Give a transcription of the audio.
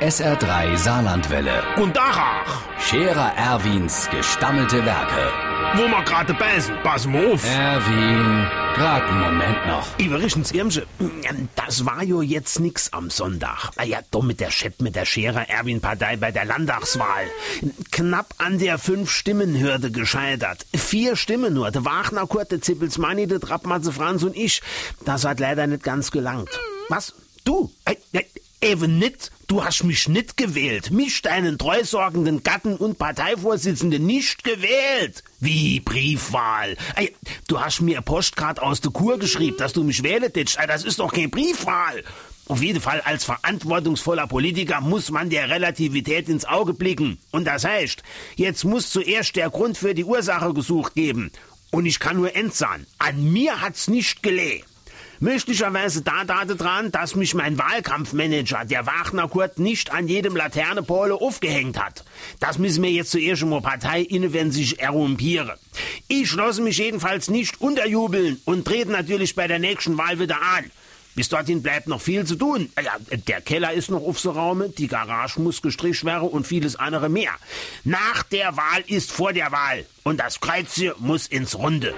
SR3 Saarlandwelle. Und Dachach, Scherer Erwins gestammelte Werke. wo wir gerade beißen, pass mal auf. Erwin, grad einen Moment noch. Übrigens, Irmsche, das war jo jetzt nix am Sonntag. Ah ja, doch mit der Chat mit der Scherer Erwin-Partei bei der Landtagswahl. Knapp an der Fünf-Stimmen-Hürde gescheitert. Vier Stimmen nur. Der Wagner, Kurt, der Zippelsmanni, der Trappmatze Franz und ich. Das hat leider nicht ganz gelangt. Was? Du? Äh, äh, Eben nicht. Du hast mich nicht gewählt. Mich, deinen treusorgenden Gatten und Parteivorsitzenden, nicht gewählt. Wie Briefwahl. Ey, du hast mir Postkarte aus der Kur geschrieben, dass du mich wählen Das ist doch keine Briefwahl. Auf jeden Fall als verantwortungsvoller Politiker muss man der Relativität ins Auge blicken. Und das heißt, jetzt muss zuerst der Grund für die Ursache gesucht geben. Und ich kann nur entsagen. An mir hat's nicht gelegen. Möglicherweise da date dran, dass mich mein Wahlkampfmanager, der Wagner Kurt, nicht an jedem Laternepole aufgehängt hat. Das müssen wir jetzt zuerst mal Partei wenn sich errumpieren. Ich schlosse mich jedenfalls nicht unterjubeln und trete natürlich bei der nächsten Wahl wieder an. Bis dorthin bleibt noch viel zu tun. Ja, der Keller ist noch aufzuraumen, die Garage muss gestrichen werden und vieles andere mehr. Nach der Wahl ist vor der Wahl und das Kreuzchen muss ins Runde.